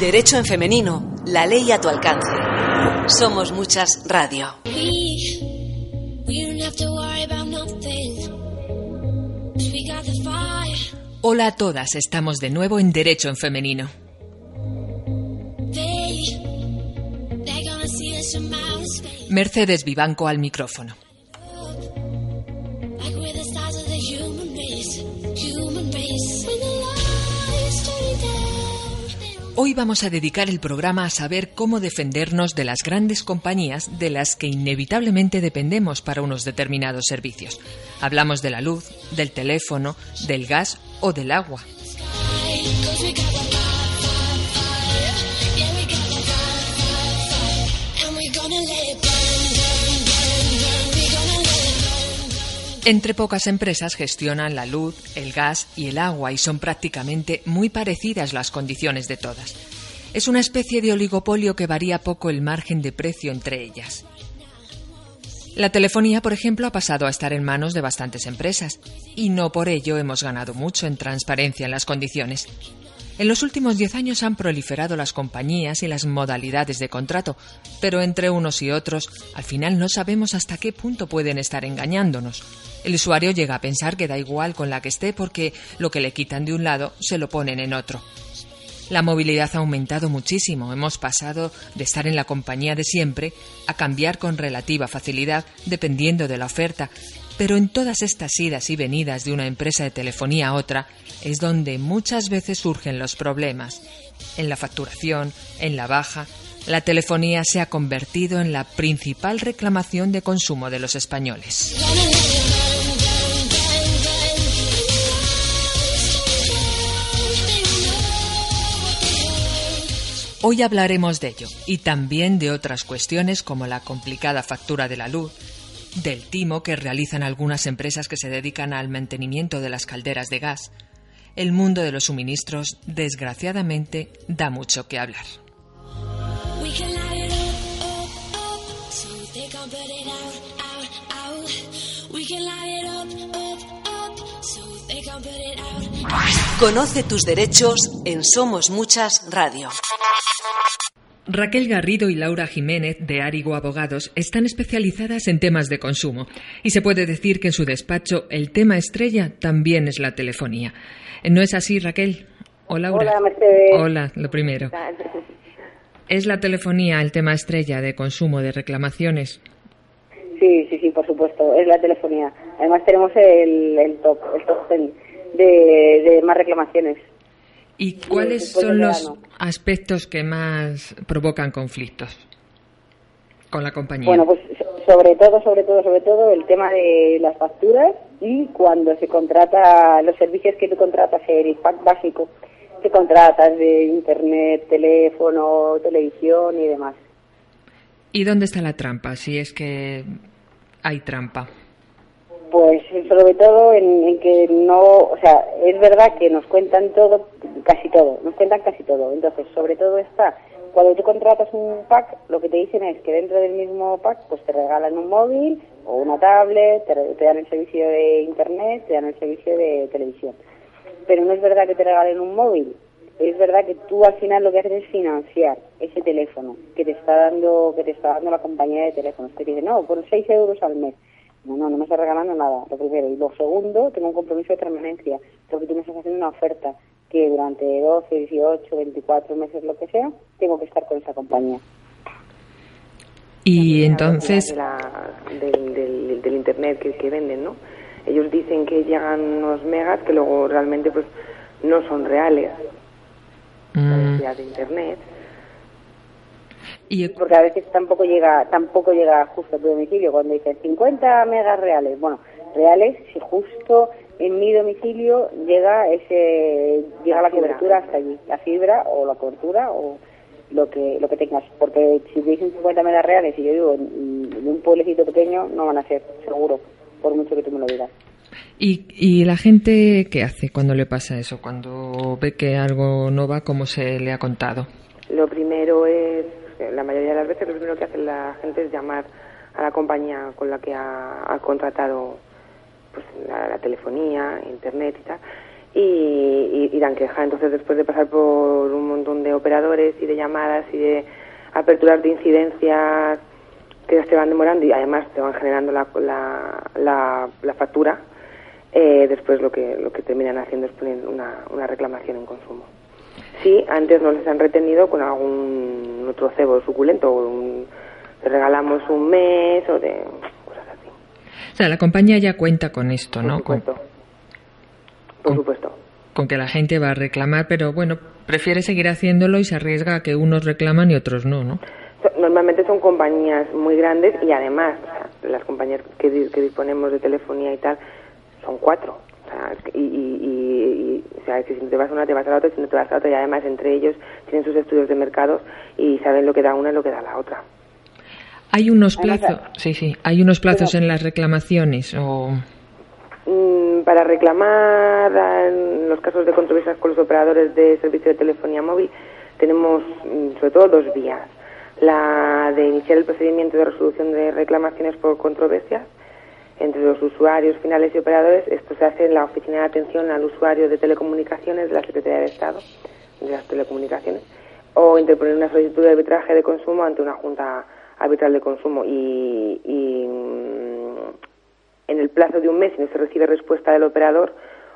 Derecho en femenino, la ley a tu alcance. Somos muchas radio. Hola a todas, estamos de nuevo en Derecho en femenino. Mercedes Vivanco al micrófono. Hoy vamos a dedicar el programa a saber cómo defendernos de las grandes compañías de las que inevitablemente dependemos para unos determinados servicios. Hablamos de la luz, del teléfono, del gas o del agua. Entre pocas empresas gestionan la luz, el gas y el agua y son prácticamente muy parecidas las condiciones de todas. Es una especie de oligopolio que varía poco el margen de precio entre ellas. La telefonía, por ejemplo, ha pasado a estar en manos de bastantes empresas y no por ello hemos ganado mucho en transparencia en las condiciones. En los últimos diez años han proliferado las compañías y las modalidades de contrato, pero entre unos y otros, al final no sabemos hasta qué punto pueden estar engañándonos. El usuario llega a pensar que da igual con la que esté porque lo que le quitan de un lado se lo ponen en otro. La movilidad ha aumentado muchísimo. Hemos pasado de estar en la compañía de siempre a cambiar con relativa facilidad dependiendo de la oferta. Pero en todas estas idas y venidas de una empresa de telefonía a otra es donde muchas veces surgen los problemas. En la facturación, en la baja, la telefonía se ha convertido en la principal reclamación de consumo de los españoles. Hoy hablaremos de ello y también de otras cuestiones como la complicada factura de la luz, del timo que realizan algunas empresas que se dedican al mantenimiento de las calderas de gas. El mundo de los suministros, desgraciadamente, da mucho que hablar. Conoce tus derechos en Somos Muchas Radio. Raquel Garrido y Laura Jiménez de Arigo Abogados están especializadas en temas de consumo y se puede decir que en su despacho el tema estrella también es la telefonía. ¿No es así, Raquel? O Laura. Hola, Mercedes. Hola, lo primero. ¿Es la telefonía el tema estrella de consumo, de reclamaciones? Sí, sí, sí, por supuesto, es la telefonía. Además tenemos el, top, el top de, más reclamaciones. ¿Y cuáles son los aspectos que más provocan conflictos con la compañía? Bueno, pues sobre todo, sobre todo, sobre todo el tema de las facturas y cuando se contrata los servicios que tú contratas, el pack básico, que contratas de internet, teléfono, televisión y demás. ¿Y dónde está la trampa? Si es que hay trampa. Pues sobre todo en, que no, o sea, es verdad que nos cuentan todo, casi todo, nos cuentan casi todo. Entonces, sobre todo está, cuando tú contratas un pack, lo que te dicen es que dentro del mismo pack, pues te regalan un móvil o una tablet, te, dan el servicio de internet, te dan el servicio de televisión. Pero no es verdad que te regalen un móvil, es verdad que tú al final lo que haces es financiar ese teléfono que te está dando que te está dando la compañía de teléfonos. Te dice, no, por 6 euros al mes. No, no, no me estás regalando nada, lo primero. Y lo segundo, tengo un compromiso de permanencia, porque tú me estás haciendo una oferta que durante 12, 18, 24 meses, lo que sea, tengo que estar con esa compañía. Y entonces... del, del, Internet que, que venden, ¿no? Ellos dicen que llegan unos megas que luego realmente pues no son reales. Mm. de Internet porque a veces tampoco llega tampoco llega justo a tu domicilio cuando dicen 50 megas reales bueno reales si justo en mi domicilio llega ese llega la, cobertura hasta allí, la fibra o la cobertura o lo que lo que tengas, porque si te dicen 50 megas reales y yo digo en, un pueblecito pequeño no van a ser, seguro, por mucho que tú me lo digas. ¿Y, ¿Y la gente qué hace cuando le pasa eso? Cuando ve que algo no va como se le ha contado. Lo primero es, la mayoría de las veces, lo primero que hace la gente es llamar a la compañía con la que ha, contratado pues, la, telefonía, internet y tal, y, y, dan queja. Entonces, después de pasar por un montón de operadores y de llamadas y de aperturas de incidencias que se van demorando y además te van generando la, la, la, factura, eh, después lo que, lo que terminan haciendo es poner una, una reclamación en consumo. Si antes no les han retenido con algún otro cebo suculento o un, regalamos un mes o de cosas así. O sea, la compañía ya cuenta con esto, ¿no? Supuesto. Por supuesto. Con que la gente va a reclamar, pero bueno, prefiere seguir haciéndolo y se arriesga a que unos reclaman y otros no, ¿no? Normalmente son compañías muy grandes y además las compañías que, que disponemos de telefonía y tal son cuatro. O sea, y, y, o sea, que si no te vas a una, te vas a la otra, si no te vas a la otra, y además entre ellos tienen sus estudios de mercados y saben lo que da una y lo que da la otra. Hay unos plazos, sí, sí, hay unos plazos en las reclamaciones o mm, para reclamar en los casos de controversias con los operadores de servicio de telefonía móvil tenemos mm, sobre todo dos vías. La de iniciar el procedimiento de resolución de reclamaciones por controversias entre los usuarios finales y operadores. Esto se hace en la Oficina de Atención al Usuario de Telecomunicaciones de la Secretaría de Estado de las Telecomunicaciones o interponer una solicitud de arbitraje de consumo ante una Junta Arbitral de Consumo y, mm, en el plazo de un mes, si no se recibe respuesta del operador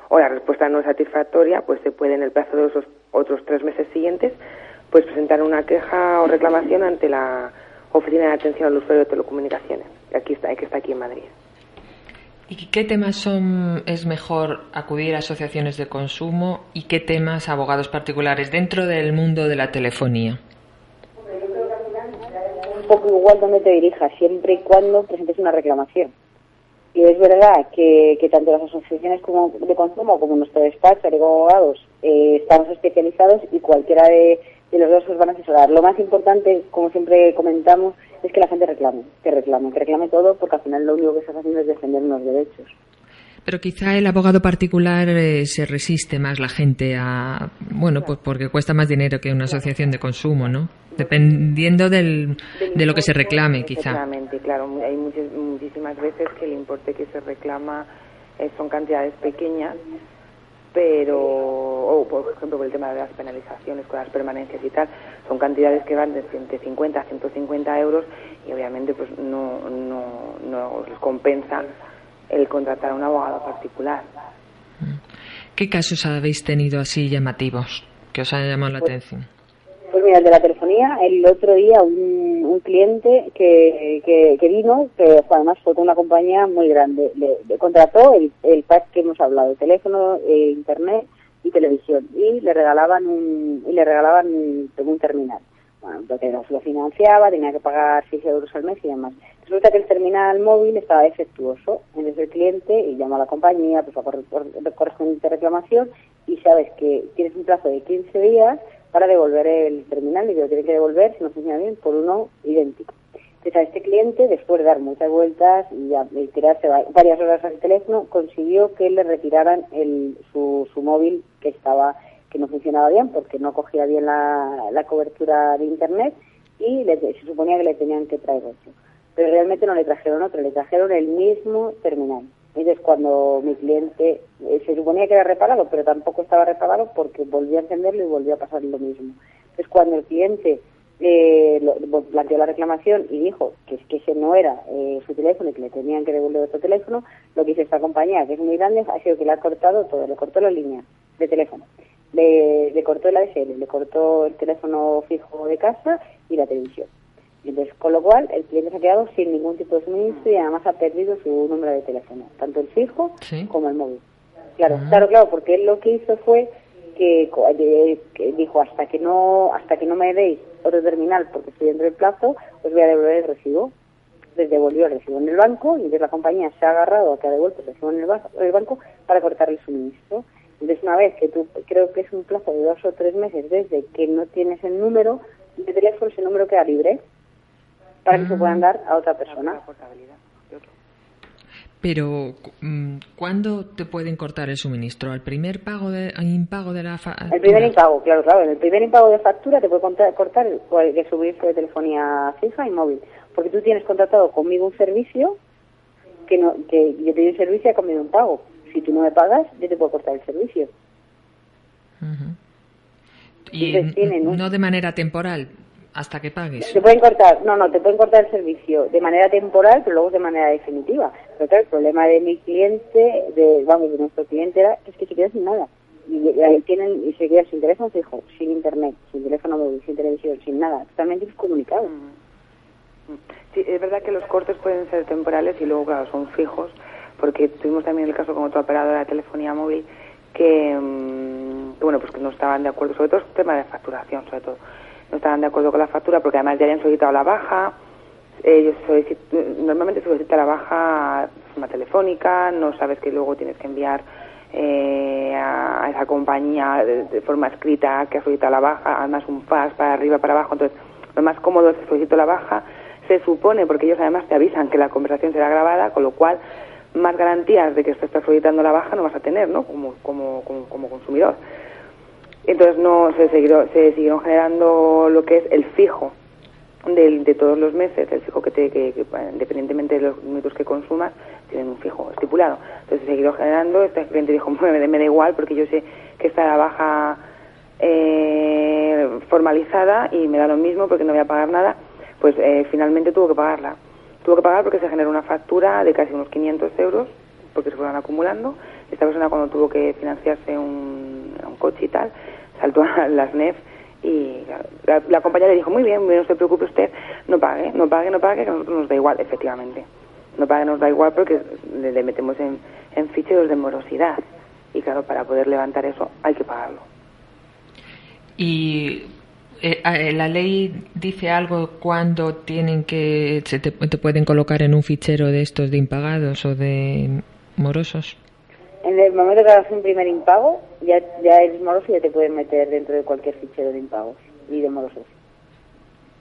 o la respuesta no es satisfactoria, pues se puede en el plazo de esos otros tres meses siguientes pues presentar una queja o reclamación ante la Oficina de Atención al Usuario de Telecomunicaciones, aquí está, que está aquí en Madrid. ¿Y qué temas son, es mejor acudir a asociaciones de consumo y qué temas abogados particulares dentro del mundo de la telefonía? Un poco igual donde te dirijas, siempre y cuando presentes una reclamación. Y es verdad que, tanto las asociaciones como de consumo como nuestro despacho de abogados eh, estamos especializados y cualquiera de, de los dos os van a asesorar. Lo más importante, como siempre comentamos, es que la gente reclame, que reclame, que reclame todo, porque al final lo único que estás haciendo es defender unos derechos. Pero quizá el abogado particular eh, se resiste más la gente a, bueno, pues porque cuesta más dinero que una asociación de consumo, ¿no? Dependiendo del, de lo que se reclame, quizá. Efectivamente, claro. Hay muchísimas veces que el importe que se reclama eh, son cantidades pequeñas pero, o por ejemplo, por el tema de las penalizaciones con las permanencias y tal, son cantidades que van de 50 a 150 euros y obviamente pues no, no, no les compensa el contratar a un abogado particular. ¿Qué casos habéis tenido así llamativos que os han llamado la pues, atención? El de la telefonía, el otro día un, un cliente que, que, vino, que además fue con una compañía muy grande, le, contrató el, pack que hemos hablado, teléfono, eh, internet y televisión, y le regalaban un, y le regalaban un, terminal. Bueno, porque lo financiaba, tenía que pagar 6 euros al mes y demás. Resulta que el terminal móvil estaba defectuoso. Entonces el cliente y llamó a la compañía, pues a correspondiente reclamación y sabes que tienes un plazo de 15 días para devolver el terminal y lo tiene que devolver, si no funciona bien, por uno idéntico. Entonces a este cliente, después de dar muchas vueltas y, tirarse varias horas al teléfono, consiguió que le retiraran el, su, su móvil que estaba que no funcionaba bien porque no cogía bien la, la cobertura de internet y se suponía que le tenían que traer otro. Pero realmente no le trajeron otro, le trajeron el mismo terminal. Entonces, cuando mi cliente eh, se suponía que era reparado, pero tampoco estaba reparado porque volvió a encenderlo y volvió a pasar lo mismo. Entonces, cuando el cliente eh, planteó la reclamación y dijo que, que ese no era eh, su teléfono y que le tenían que devolver otro teléfono, lo que hizo esta compañía, que es muy grande, ha sido que le ha cortado todo, le cortó la línea de teléfono, le, le cortó el ADSL, le cortó el teléfono fijo de casa y la televisión. Entonces, con lo cual, el cliente se ha quedado sin ningún tipo de suministro y además ha perdido su número de teléfono, tanto el fijo como el móvil. Claro, ah. claro, claro, porque él lo que hizo fue que, dijo hasta que no hasta que no me deis otro terminal porque estoy dentro del plazo, os voy a devolver el recibo. les devolvió el recibo en el banco y entonces la compañía se ha agarrado a que ha devuelto el recibo en el, ba- el banco para cortar el suministro. Entonces, una vez que tú, creo que es un plazo de dos o tres meses desde que no tienes el número de teléfono, ese número queda libre para que se puedan dar a otra persona. Pero, mm, ¿cuándo te pueden cortar el suministro? ¿Al primer pago de, al impago de la factura? El primer impago, claro, claro. En el primer impago de factura te puede cortar el, el de subirse de telefonía fija y móvil. Porque tú tienes contratado conmigo un servicio que no que yo te doy un servicio y a cambio de un pago. Si tú no me pagas, yo te puedo cortar el servicio. Ujú. Y Entonces tienen un- no de manera temporal, hasta que pagues. Te pueden cortar, no, no, te pueden cortar el servicio de manera temporal, pero luego de manera definitiva. Pero claro, el problema de mi cliente, de, vamos, de nuestro cliente era que es que se queda sin nada. Y, y ahí tienen, y se queda sin teléfono fijo, sin internet, sin teléfono móvil, sin televisión, sin nada, totalmente descomunicado. Mm. Sí, es verdad que los cortes pueden ser temporales y luego, claro, son fijos, porque tuvimos también el caso con otra operadora de telefonía móvil que, mm, que, bueno, pues que no estaban de acuerdo, sobre todo es un tema de facturación, sobre todo, no estaban de acuerdo con la factura porque además ya habían solicitado la baja, ellos solicit- normalmente solicita la baja de forma telefónica, no sabes que luego tienes que enviar eh, a, esa compañía de, forma escrita que ha solicitado la baja, además un fax para arriba, para abajo, entonces lo más cómodo es que solicito la baja, se supone, porque ellos además te avisan que la conversación será grabada, con lo cual más garantías de que usted está solicitando la baja no vas a tener, ¿no? Como, como, como, como consumidor. Entonces no se siguieron, se siguieron generando lo que es el fijo del- de, todos los meses, el fijo que, te, que, que, independientemente de los minutos que consumas, tienen un fijo estipulado. Entonces se siguió generando, este cliente dijo, me, me da igual porque yo sé que está la baja eh, formalizada y me da lo mismo porque no voy a pagar nada, pues eh, finalmente tuvo que pagarla. Tuvo que pagar porque se generó una factura de casi unos 500 euros, porque se fueron acumulando. Esta persona cuando tuvo que financiarse un, un coche y tal, saltó a las NEF y la, la compañía le dijo, muy bien, no se preocupe usted, no pague, no pague, no pague, que a nosotros nos da igual, efectivamente. No pague, nos da igual porque le, le metemos en, en ficheros de morosidad. Y claro, para poder levantar eso hay que pagarlo. Y eh, eh, la ley dice algo cuando tienen que se te, te pueden colocar en un fichero de estos de impagados o de morosos. En el momento que hagas un primer impago, ya, ya eres moroso y ya te pueden meter dentro de cualquier fichero de impagos y de morosos.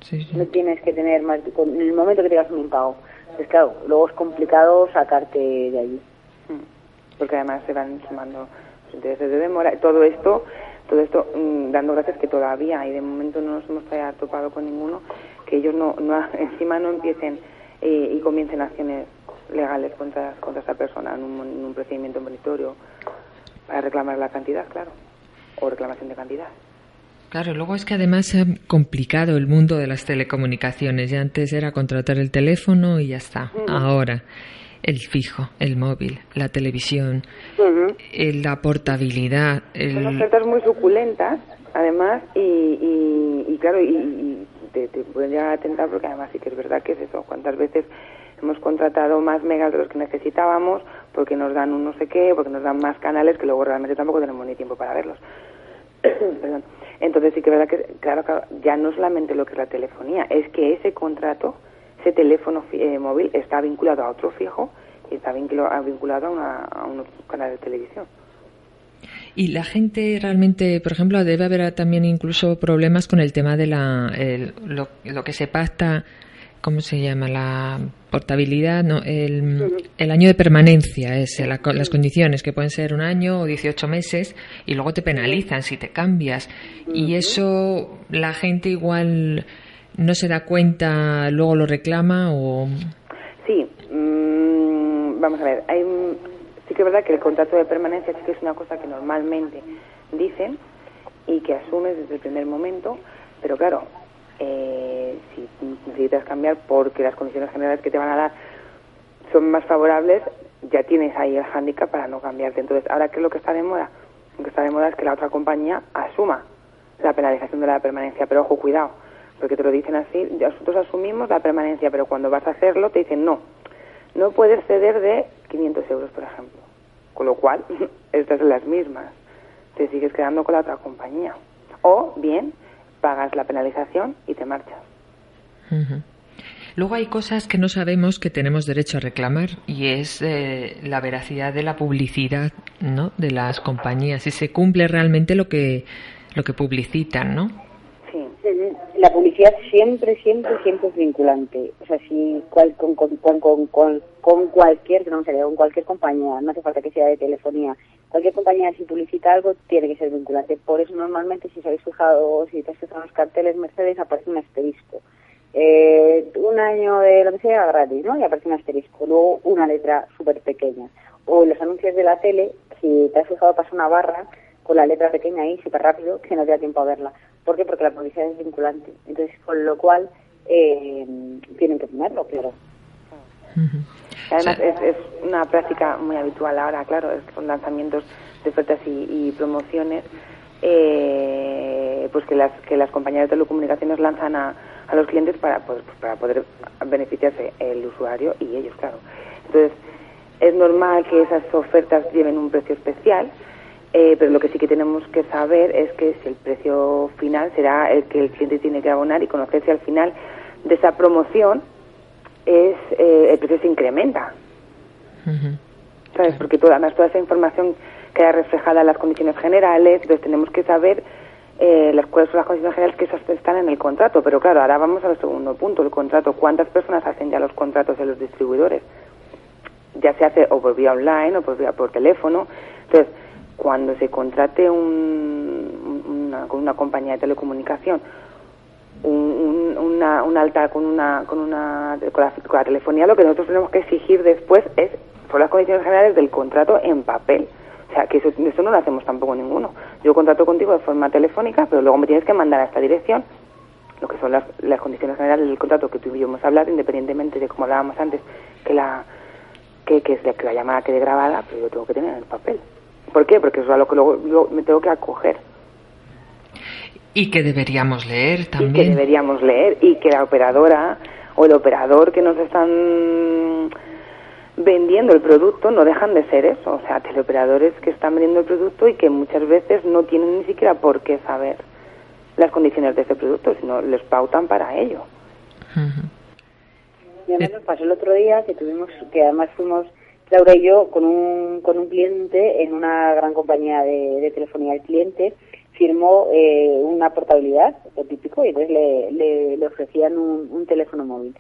Sí, sí. No tienes que tener más. con- En el momento que tengas un impago. Pues claro, luego es complicado sacarte de allí. Mm. Porque además se van sumando los intereses de demora. Todo esto, todo esto mm, dando gracias que todavía, y de momento no nos hemos topado con ninguno, que ellos no, no encima no empiecen eh, y comiencen acciones legales contra, contra esta persona en un, en un procedimiento monitorio para reclamar la cantidad, claro, o reclamación de cantidad. Claro, luego es que además se ha complicado el mundo de las telecomunicaciones. Ya antes era contratar el teléfono y ya está. Ahora, el fijo, el móvil, la televisión, el- la portabilidad, Son el... ofertas muy suculentas, además, y, y, y claro, y, y te, te pueden llegar a tentar porque además sí que es verdad que es eso. ¿Cuántas veces hemos contratado más megas de los que necesitábamos porque nos dan un no sé qué, porque nos dan más canales que luego realmente tampoco tenemos ni tiempo para verlos? Entonces sí que es verdad que, claro, claro, ya no solamente lo que es la telefonía, es que ese contrato, ese teléfono eh, móvil está vinculado a otro fijo y está vincula- vinculado a, una, a un canal de televisión. Y la gente realmente, por ejemplo, debe haber también incluso problemas con el tema de la, el- lo, lo que se pacta, ¿cómo se llama? La portabilidad, ¿no? El, el año de permanencia, es la co- las condiciones, que pueden ser un año o 18 meses, y luego te penalizan si te cambias. Y eso la gente igual no se da cuenta, luego lo reclama o... Sí, mm, vamos a ver, hay, sí que es verdad que el contrato de permanencia sí que es una cosa que normalmente dicen y que asumes desde el primer momento, pero claro, eh, si necesitas cambiar porque las condiciones generales que te van a dar son más favorables, ya tienes ahí el hándicap para no cambiarte. Entonces, ahora, ¿qué es lo que está de moda? Lo que está de moda es que la otra compañía asuma la penalización de la permanencia, pero ojo, cuidado, porque te lo dicen así, nosotros asumimos la permanencia, pero cuando vas a hacerlo te dicen no, no puedes ceder de 500 euros, por ejemplo. Con lo cual, estas son las mismas. Te sigues quedando con la otra compañía. O bien, pagas la penalización y te marchas. Ujú. Luego hay cosas que no sabemos que tenemos derecho a reclamar y es eh, la veracidad de la publicidad, ¿no? De las compañías, si se cumple realmente lo que lo que publicitan, ¿no? Sí. La publicidad siempre, siempre, siempre es vinculante. O sea, si cual, con, con, con, con, con cualquier, no sé, con cualquier compañía, no hace falta que sea de telefonía, cualquier compañía si publicita algo tiene que ser vinculante. Por eso normalmente si os habéis fijado, si te has fijado en los carteles Mercedes aparece un asterisco. Eh, un año de lo que sea gratis, ¿no? Y aparece un asterisco. Luego una letra súper pequeña. O los anuncios de la tele, si te has fijado pasa una barra con la letra pequeña ahí súper rápido que no te da tiempo a verla. ¿Por qué? Porque la publicidad es vinculante. Entonces, con lo cual eh, tienen que ponerlo, claro. Además, es, una práctica muy habitual ahora, claro, son lanzamientos de ofertas y, promociones, eh, pues que las, que las compañías de telecomunicaciones lanzan a, los clientes para, pues, pues, para poder beneficiarse el usuario y ellos, claro. Entonces, es normal que esas ofertas lleven un precio especial, eh, pero lo que sí que tenemos que saber es que si el precio final será el que el cliente tiene que abonar y conocer si al final de esa promoción es eh, el precio se incrementa. ¿Sabes? Porque toda, además toda esa información queda reflejada en las condiciones generales, entonces tenemos que saber eh, las cuáles son las condiciones generales que esas están en el contrato. Pero claro, ahora vamos al segundo punto, el contrato. ¿Cuántas personas hacen ya los contratos de los distribuidores? Ya se hace o por vía online o por vía por teléfono. Entonces, cuando se contrate un, una, con una compañía de telecomunicación una, alta con una con una con la, telefonía lo que nosotros tenemos que exigir después es son las condiciones generales del contrato en papel. O sea que eso, no lo hacemos tampoco ninguno. Yo contrato contigo de forma telefónica pero luego me tienes que mandar a esta dirección lo que son las, las condiciones generales del contrato que hemos hablado independientemente de como hablábamos antes que la que, que, que la llamada quede grabada pero yo tengo que tener en el papel. ¿por qué? porque eso es a lo que luego me tengo que acoger y que deberíamos leer también. Y que deberíamos leer y que la operadora o el operador que nos están vendiendo el producto no dejan de ser eso, o sea, teleoperadores que están vendiendo el producto y que muchas veces no tienen ni siquiera por qué saber las condiciones de ese producto, sino les pautan para ello. Y además nos pasó el otro día que tuvimos, que además fuimos Laura y yo con un, con un cliente en una gran compañía de, de telefonía al cliente firmó eh, una portabilidad, lo típico, y entonces le, le, ofrecían un, teléfono móvil.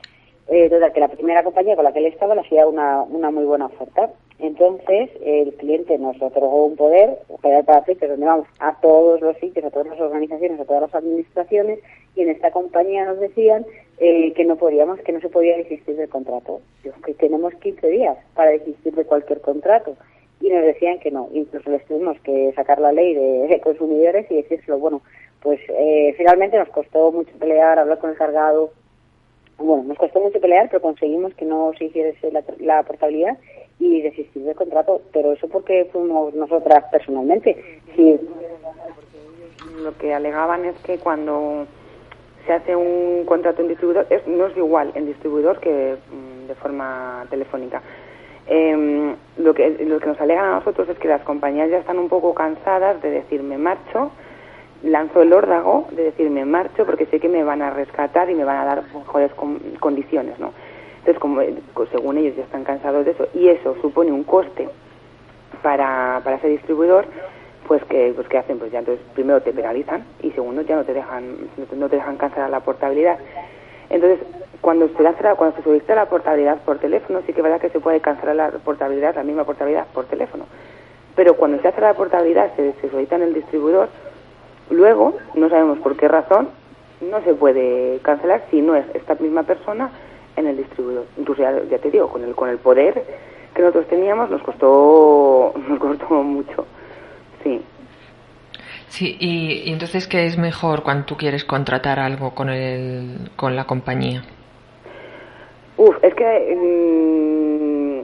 Eh, que la primera compañía con la que él estaba le hacía una, una muy buena oferta. Entonces, el cliente nos otorgó un poder, poder para que donde vamos a todos los sitios, a todas las organizaciones, a todas las administraciones, y en esta compañía nos decían eh, que no podíamos, que no se podía desistir del contrato. que tenemos 15 días para desistir de cualquier contrato y nos decían que no. Incluso les tuvimos que sacar la ley de, consumidores y decírselo. Bueno, pues eh, finalmente nos costó mucho pelear, hablar con el cargado. Bueno, nos costó mucho pelear, pero conseguimos que no se hiciese la, la portabilidad y desistir del contrato. Pero eso porque fuimos nosotras personalmente. Sí. Lo que alegaban es que cuando se hace un contrato en distribuidor, es, no es igual en distribuidor que mm, de forma telefónica. Eh, lo, que, lo que nos alegan a nosotros es que las compañías ya están un poco cansadas de decirme marcho, lanzo el órdago de decirme marcho porque sé que me van a rescatar y me van a dar mejores condiciones, ¿no? Entonces, como, pues, según ellos ya están cansados de eso y eso supone un coste para, para ese distribuidor, pues que pues que hacen pues ya entonces primero te penalizan y segundo ya no te dejan no te dejan cancelar la portabilidad entonces, cuando se, cuando se solicita la portabilidad por teléfono, sí que es verdad que se puede cancelar la portabilidad, la misma portabilidad por teléfono. Pero cuando se hace la portabilidad, se, solicita en el distribuidor, luego, no sabemos por qué razón, no se puede cancelar si no es esta misma persona en el distribuidor. Incluso ya, ya te digo, con el, con el poder que nosotros teníamos nos costó, nos costó mucho. Sí. Sí, y, entonces, ¿qué es mejor cuando tú quieres contratar algo con, el, con la compañía? Uf, es que mm,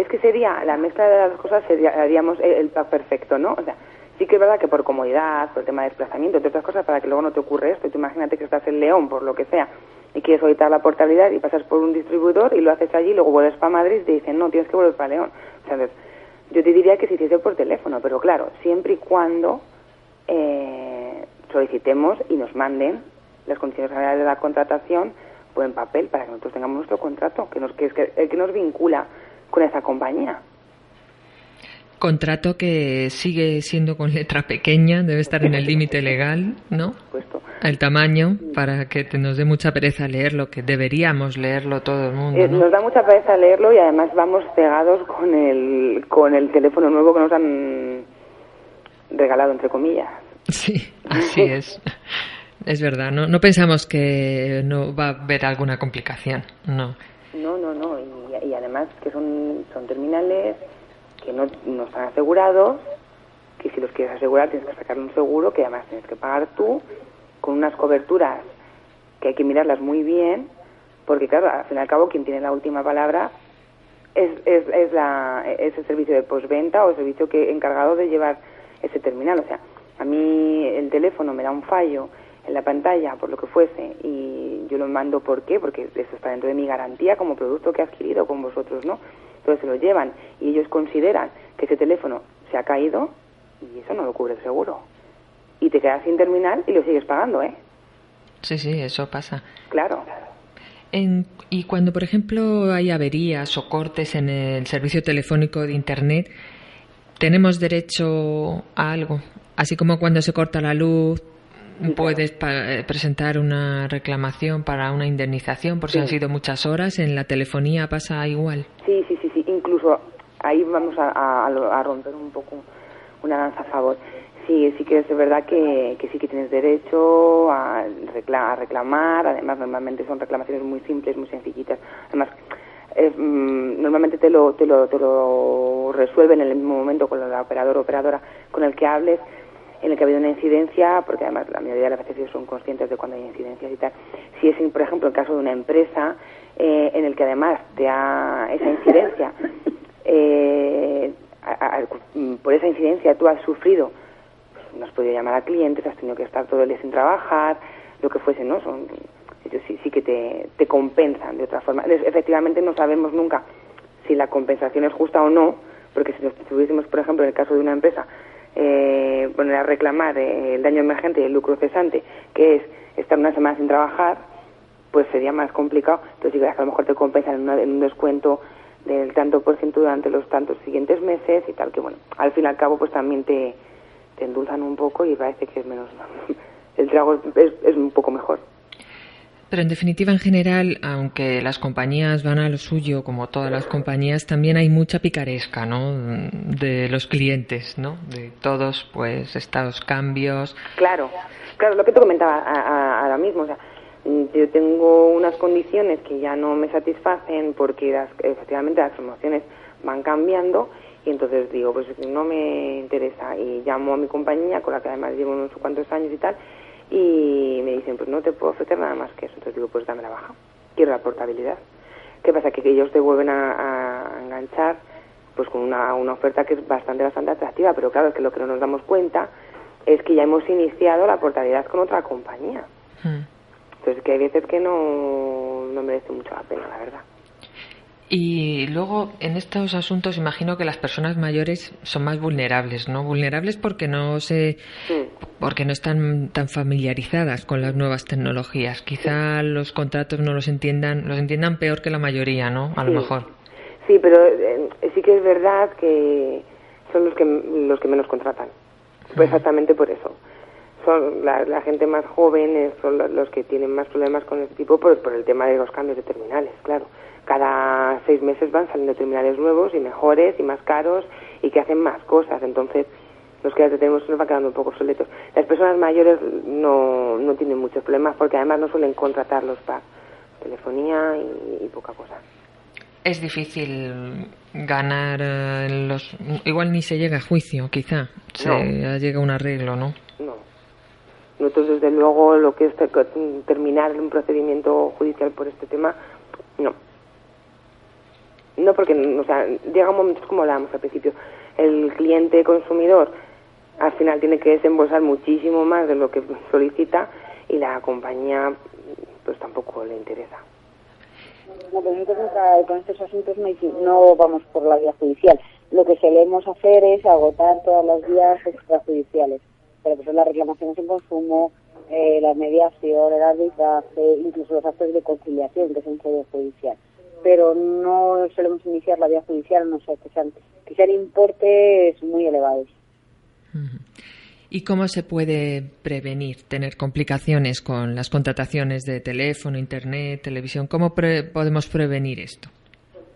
es que sería la mezcla de las cosas sería haríamos el, pack perfecto, ¿no? O sea, sí que es verdad que por comodidad, por el tema de desplazamiento, entre otras cosas, para que luego no te ocurre esto, tú imagínate que estás en León, por lo que sea, y quieres solicitar la portabilidad y pasas por un distribuidor y lo haces allí, luego vuelves para Madrid y te dicen, no, tienes que volver para León. O sea, yo te diría que se hiciese por teléfono, pero claro, siempre y cuando eh, solicitemos y nos manden las condiciones generales de la contratación o en papel para que nosotros tengamos nuestro contrato, que, nos, que es que, el que nos vincula con esa compañía. Contrato que sigue siendo con letra pequeña, debe estar en el límite legal, ¿no? Puesto. El tamaño, para que te nos dé mucha pereza leerlo, que deberíamos leerlo todo el mundo. Eh, ¿no? Nos da mucha pereza leerlo y además vamos cegados con el, con el teléfono nuevo que nos han regalado, entre comillas. Sí, así es. Es verdad, no, no pensamos que no va a haber alguna complicación, no. No, no, no. Y, y además que son, son terminales que no, no están asegurados, que si los quieres asegurar tienes que sacar un seguro que además tienes que pagar tú, con unas coberturas que hay que mirarlas muy bien, porque claro, al fin y al cabo quien tiene la última palabra es, es, es, la, es el servicio de postventa o el servicio que encargado de llevar ese terminal. O sea, a mí el teléfono me da un fallo en la pantalla, por lo que fuese, y yo lo mando, ¿por qué? Porque eso está dentro de mi garantía como producto que he adquirido con vosotros, ¿no? Entonces se lo llevan y ellos consideran que ese teléfono se ha caído y eso no lo cubre el seguro. Y te quedas sin terminal y lo sigues pagando, ¿eh? Sí, sí, eso pasa. Claro. En- y cuando, por ejemplo, hay averías o cortes en el servicio telefónico de Internet, ¿tenemos derecho a algo? Así como cuando se corta la luz, puedes eh, presentar una reclamación para una indemnización por si Sí. han sido muchas horas. En la telefonía pasa igual. Sí, sí, sí, sí. Incluso ahí vamos a, a- a romper un poco una lanza a favor. Sí, sí que es verdad que, que sí que tienes derecho a reclamar. Además, normalmente son reclamaciones muy simples, muy sencillitas. Además, es, mm, normalmente te lo, te, lo, te lo resuelven en el mismo momento con el operador o operadora con el que hables en el que ha habido una incidencia, porque además la mayoría de las veces ellos son conscientes de cuando hay incidencias y tal. Si es, por ejemplo, el caso de una empresa eh, en el que además te ha esa incidencia, eh, a- a- por esa incidencia tú has sufrido, pues, no has podido llamar a clientes, has tenido que estar todo el día sin trabajar, lo que fuese, ¿no? Son, sí, sí que te, te compensan de otra forma. Efectivamente no sabemos nunca si la compensación es justa o no, porque si nos tuviésemos, por ejemplo, en el caso de una empresa, eh, poner a reclamar eh, el daño emergente y el lucro cesante, que es estar una semana sin trabajar, pues sería más complicado. Entonces, digo, a lo mejor te compensan en, una- en un descuento del tanto por ciento durante los tantos siguientes meses y tal, que bueno, al fin y al cabo, pues también te, te endulzan un poco y parece que es menos. El trago es, es un poco mejor. Pero en definitiva, en general, aunque las compañías van a lo suyo, como todas las compañías, también hay mucha picaresca, ¿no? De los clientes, ¿no? De todos, pues, estos cambios. Claro, claro, lo que te comentaba ahora mismo, o sea, yo tengo unas condiciones que ya no me satisfacen porque las- efectivamente las promociones van cambiando y entonces digo, pues no me interesa y llamo a mi compañía con la que además llevo unos cuantos años y tal y me dicen, pues no te puedo ofrecer nada más que eso. Entonces digo, pues dame la baja, quiero la portabilidad. ¿Qué pasa? Que, ellos te vuelven a, a enganchar pues con una, una oferta que es bastante, bastante atractiva, pero claro, es que lo que no nos damos cuenta es que ya hemos iniciado la portabilidad con otra compañía. Hmm. Entonces, que hay veces que no, no merece mucho la pena, la verdad. Y luego, en estos asuntos, imagino que las personas mayores son más vulnerables, ¿no? Vulnerables porque no se, Sí. porque no están tan familiarizadas con las nuevas tecnologías. Quizá los contratos no los entiendan, los entiendan peor que la mayoría, ¿no? A lo mejor. Sí, pero eh, sí que es verdad que son los que, los que menos contratan. Pues exactamente por eso. Son la, la gente más joven, eh, son lo- los que tienen más problemas con este tipo por, por el tema de los cambios de terminales, claro. Cada seis meses van saliendo terminales nuevos y mejores y más caros y que hacen más cosas. Entonces, los que ya tenemos nos van quedando un poco obsoletos. Las personas mayores no, no tienen muchos problemas porque además no suelen contratar los packs. Telefonía y- y poca cosa. Es difícil ganar eh, los... Igual ni se llega a juicio, quizá. Se No. llega a un arreglo, ¿no? No. Nosotros, desde luego, lo que es ter- terminar un procedimiento judicial por este tema, no. No, porque, o sea, llega un momento, es como hablábamos al principio, el cliente consumidor al final tiene que desembolsar muchísimo más de lo que solicita y la compañía, pues tampoco le interesa. No, nosotros con estos asuntos no, vamos por la vía judicial. Lo que solemos hacer es agotar todas las vías extrajudiciales. Pero pues las reclamaciones en consumo, eh, la mediación, el arbitraje, incluso los actos de conciliación, que es un sede judicial. Pero no solemos iniciar la vía judicial, no sé, que sean, que sean importes muy elevados. ¿Y cómo se puede prevenir tener complicaciones con las contrataciones de teléfono, internet, televisión? ¿Cómo podemos prevenir esto?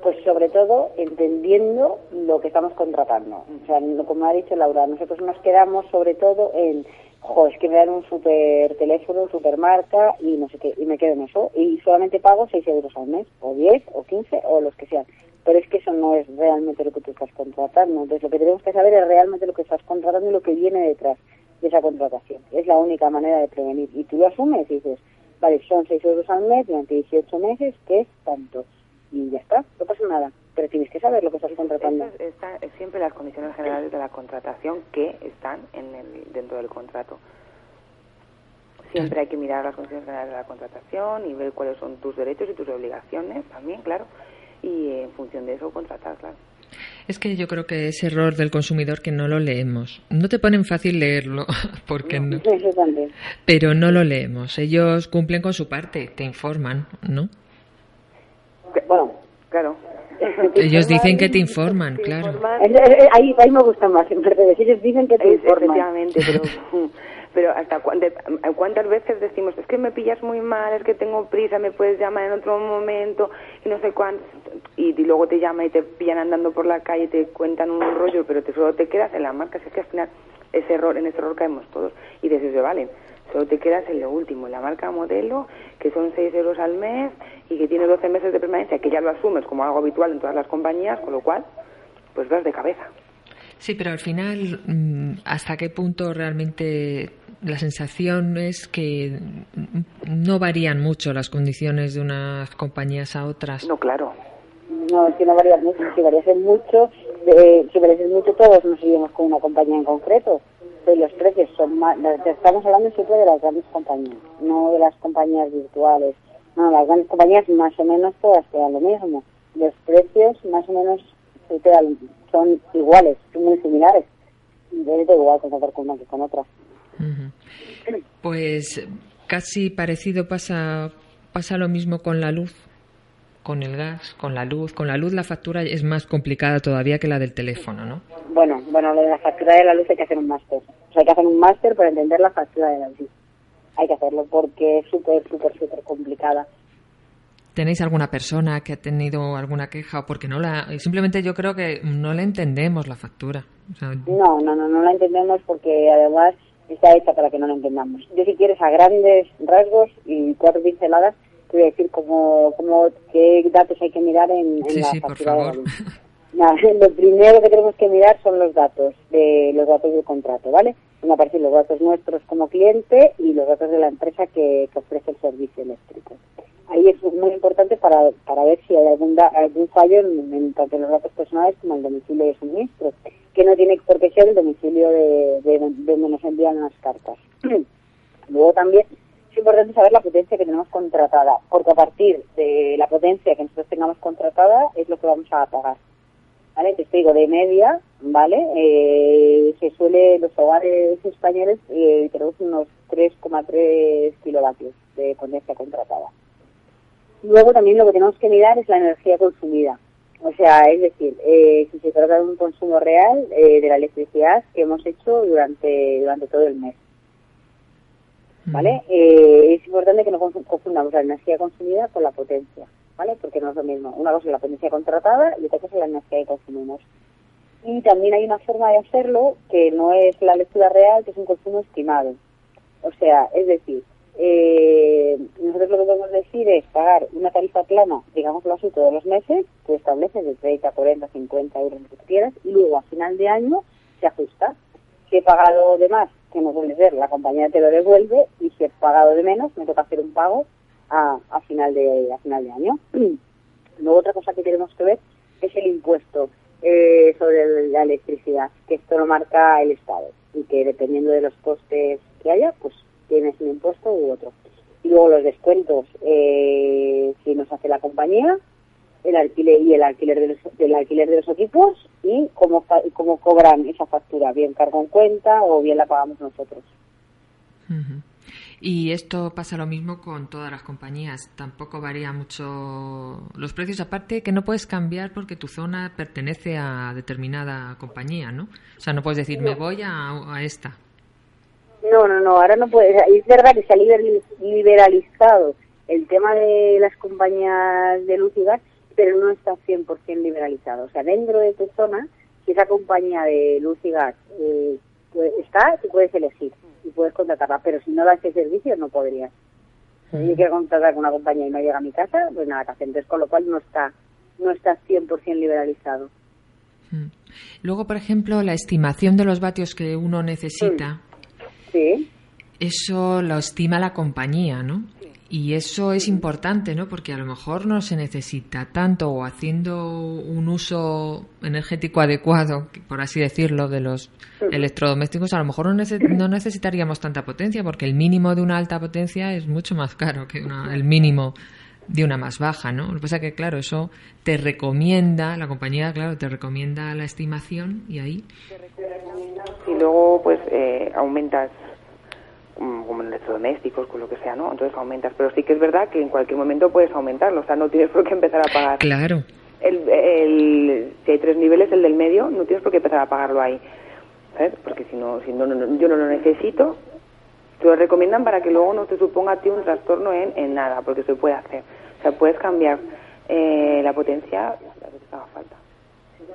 Pues sobre todo entendiendo lo que estamos contratando. O sea, como ha dicho Laura, nosotros nos quedamos sobre todo en, jo, es que me dan un super teléfono, super marca y no sé qué, y me quedo en eso. Y solamente pago 6 euros al mes, o 10, o 15, o los que sean. Pero es que eso no es realmente lo que tú estás contratando. Entonces lo que tenemos que saber es realmente lo que estás contratando y lo que viene detrás de esa contratación. Es la única manera de prevenir. Y tú lo asumes y dices, vale, son 6 euros al mes durante 18 meses, que es tanto. Y ya está, no pasa nada. Pero tienes que saber lo que estás contratando. Están siempre las condiciones generales de la contratación que están en el, dentro del contrato. Siempre hay que mirar las condiciones generales de la contratación y ver cuáles son tus derechos y tus obligaciones también, claro. Y en función de eso contratarlas. Es que yo creo que es error del consumidor que no lo leemos. No te ponen fácil leerlo, porque no. Pero no lo leemos. Ellos cumplen con su parte, te informan, ¿no? Bueno, claro. Ellos dicen que te informan, claro. Ahí, ahí me gusta más, en Ellos dicen que te informan. Efectivamente, pero pero hasta cuántas veces decimos es que me pillas muy mal, es que tengo prisa, me puedes llamar en otro momento y no sé cuánto y, luego te llama y te pillan andando por la calle y te cuentan un rollo, pero te solo te quedas en la marca, es que al final ese error, en ese error caemos todos y dices, vale, solo te quedas en lo último, en la marca modelo, que son 6 euros al mes y que tiene 12 meses de permanencia, que ya lo asumes como algo habitual en todas las compañías, con lo cual, pues vas de cabeza. Sí, pero al final, mm, ¿hasta qué punto realmente la sensación es que no varían mucho las condiciones de unas compañías a otras. No, claro. No, es que no varían mucho. Si variasen mucho, eh, si variasen mucho todos nos seguimos con una compañía en concreto. Pero los precios son más, estamos hablando siempre de las grandes compañías, no de las compañías virtuales. No, las grandes compañías más o menos todas te dan lo mismo. Los precios más o menos son iguales, son muy similares. Es igual contratar con una que con otra. Pues casi parecido pasa, pasa lo mismo con la luz, con el gas, con la luz. Con la luz la factura es más complicada todavía que la del teléfono, ¿no? Bueno, bueno, lo de la factura de la luz hay que hacer un máster. O sea, hay que hacer un máster para entender la factura de la luz. Hay que hacerlo porque es súper, súper, súper complicada. ¿Tenéis alguna persona que ha tenido alguna queja? o Porque no la. Simplemente yo creo que no la entendemos la factura. no, no, no, no la entendemos porque además está hecha para que no lo entendamos. Yo si quieres a grandes rasgos y cuatro pinceladas, te voy a decir cómo, cómo, qué datos hay que mirar en, en la sí, factura por favor. lo primero que tenemos que mirar son los datos, de los datos del contrato, ¿vale? Van a aparecer los datos nuestros como cliente y los datos de la empresa que, que ofrece el servicio eléctrico ahí es muy importante para, para ver si hay algún, algún fallo en, tanto en los datos personales como en el domicilio de suministro, que no tiene por qué ser el domicilio de, de, donde nos envían las cartas. Luego también es importante saber la potencia que tenemos contratada, porque a partir de la potencia que nosotros tengamos contratada es lo que vamos a pagar. ¿Vale? Te digo, de media, ¿vale? Eh, se suele, los hogares españoles eh, tenemos unos 3,3 kilovatios de potencia contratada. Luego también lo que tenemos que mirar es la energía consumida. O sea, es decir, eh, si se trata de un consumo real eh, de la electricidad que hemos hecho durante, durante todo el mes. ¿Vale? Eh, es importante que no confundamos la energía consumida con la potencia, ¿vale? Porque no es lo mismo. Una cosa es la potencia contratada y otra cosa es la energía que consumimos. Y también hay una forma de hacerlo que no es la lectura real, que es un consumo estimado. O sea, es decir, eh, nosotros lo que podemos decir es pagar una tarifa plana, digámoslo así, todos los meses, tú estableces de 30, 40, 50 euros lo que quieras, y luego a final de año se ajusta. Si he pagado de más, que no suele ser, la compañía te lo devuelve, y si he pagado de menos, me toca hacer un pago a, final, de, a final de año. luego otra cosa que tenemos que ver es el impuesto eh, sobre la electricidad, que esto lo marca el Estado, y que dependiendo de los costes que haya, pues tienes un impuesto u otro. Y luego los descuentos, eh, si nos hace la compañía, el alquiler y el alquiler de los, del alquiler de los equipos y cómo, cómo cobran esa factura, bien cargo en cuenta o bien la pagamos nosotros. Y esto pasa lo mismo con todas las compañías. Tampoco varía mucho los precios, aparte que no puedes cambiar porque tu zona pertenece a determinada compañía, ¿no? O sea, no puedes decir, me voy a, esta. No, no, no, ahora no puedes. Es verdad que se ha liberalizado el tema de las compañías de luz y gas, pero no está 100% liberalizado. O sea, dentro de tu zona, si esa compañía de luz y gas eh, está, tú puedes elegir y puedes contratarla, pero si no da ese servicio no podrías. Si yo quiero contratar con una compañía y no llega a mi casa, pues nada que Entonces, con lo cual no está, no está 100% liberalizado. Mm. Luego, por ejemplo, la estimación de los vatios que uno necesita. Mm. Sí. Eso lo estima la compañía, ¿no? Y eso es importante, ¿no? Porque a lo mejor no se necesita tanto o haciendo un uso energético adecuado, por así decirlo, de los electrodomésticos, a lo mejor no, necesitaríamos tanta potencia, porque el mínimo de una alta potencia es mucho más caro que el mínimo de una más baja, ¿no? Lo que pasa es que, claro, eso te recomienda, la compañía, claro, te recomienda la estimación y ahí... Y luego, pues, eh, aumentas como en electrodomésticos, con lo que sea, ¿no? Entonces aumentas. Pero sí que es verdad que en cualquier momento puedes aumentarlo, o sea, no tienes por qué empezar a pagar. Claro. El, el, si hay tres niveles, el del medio, no tienes por qué empezar a pagarlo ahí. ¿Sabes? Porque si no, si no, yo no lo necesito, te lo recomiendan para que luego no te suponga a ti un trastorno en, en nada, porque se puede hacer. O sea, puedes cambiar eh, la potencia a veces haga falta.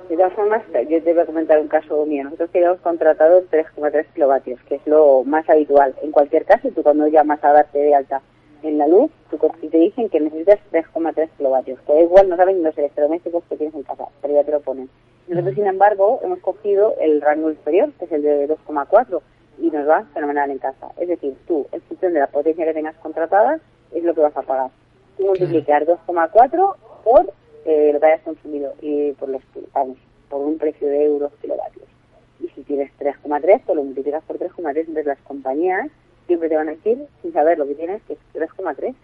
De todas formas, yo te voy a comentar un caso mío. Nosotros quedamos contratados 3,3 kilovatios, que es lo más habitual. En cualquier caso, tú cuando llamas a darte de alta en la luz, tú te dicen que necesitas 3,3 kilovatios. Que da igual, no saben los electrodomésticos que tienes en casa, pero ya te lo ponen. Nosotros, sin embargo, hemos cogido el rango inferior, que es el de 2,4, y nos va fenomenal en casa. Es decir, tú, en función de la potencia que tengas contratada, es lo que vas a pagar. Tú multiplicar 2,4 por eh, lo que hayas consumido y por los vamos, por un precio de euros kilovatios. Y si tienes 3,3, pues lo multiplicas por 3,3. Entonces las compañías siempre te van a decir, sin saber lo que tienes, que es 3,3.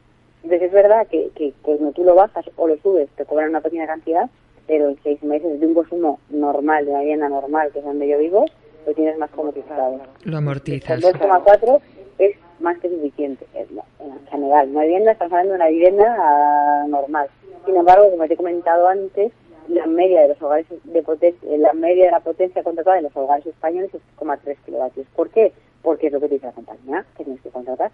Entonces es verdad que, que, cuando tú lo bajas o lo subes te cobran una pequeña cantidad, pero en seis meses de un consumo normal, de una vivienda normal, que es donde yo vivo, lo tienes más amortizado. Lo amortizas. 2,4 es más que suficiente, en general. Una vivienda, estamos hablando de una vivienda ah, normal. Sin embargo, como te he comentado antes, la media de los hogares de potencia, la media de la potencia contratada en los hogares españoles es 3 kilovatios. ¿Por qué? Porque es lo que dice la compañía que tienes que contratar.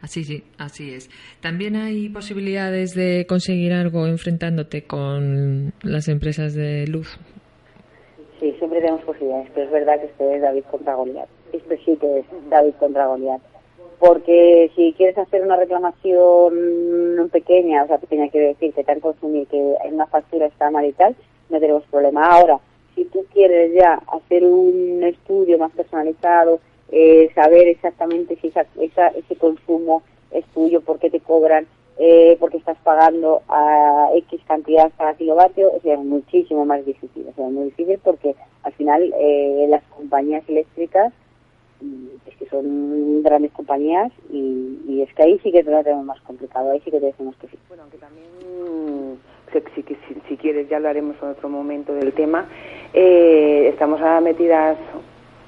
Así sí, así es. También hay posibilidades de conseguir algo enfrentándote con las empresas de luz. Sí, siempre tenemos posibilidades, pero es verdad que este es David contra Goliat. Este sí que es David contra Goliat porque si quieres hacer una reclamación pequeña, o sea, pequeña quiere decir que te han consumido, que en una factura está mal y tal, no tenemos problema. Ahora, si tú quieres ya hacer un estudio más personalizado, eh, saber exactamente si esa, ese consumo es tuyo, por qué te cobran, eh, porque estás pagando a X cantidad cada kilovatio, o sea, muchísimo más difícil. O sea, muy difícil porque al final eh, las compañías eléctricas es que son grandes compañías y, es que ahí sí que lo tenemos más complicado, ahí sí que decimos que sí. Bueno, aunque también, si, si, quieres, ya lo haremos en otro momento del tema, eh, estamos metidas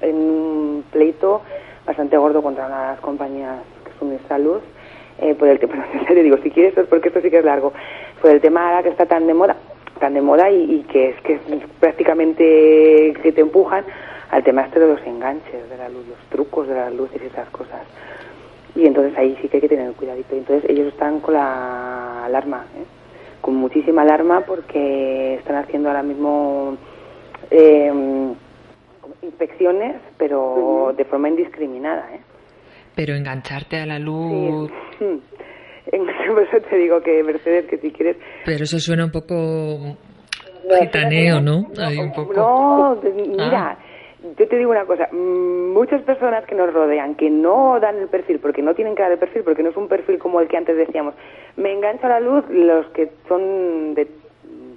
en un pleito bastante gordo contra las compañías que suministra luz, eh, por el tema, te digo, si quieres, porque esto sí que es largo, por el tema ahora que está tan de moda, tan de moda y, y que es que prácticamente que te empujan al tema este de los enganches de la luz, los trucos de las luces y esas cosas. Y entonces ahí sí que hay que tener cuidadito. Entonces ellos están con la alarma, ¿eh? con muchísima alarma porque están haciendo ahora mismo eh, inspecciones, pero de forma indiscriminada. ¿eh? Pero engancharte a la luz. Sí. Por eso te digo que Mercedes, que si quieres. Pero eso suena un poco gitaneo, ¿no? un poco... No, mira, ah. yo te digo una cosa, mm, muchas personas que nos rodean, que no dan el perfil, porque no tienen que dar el perfil, porque no es un perfil como el que antes decíamos, me engancha la luz los que son de,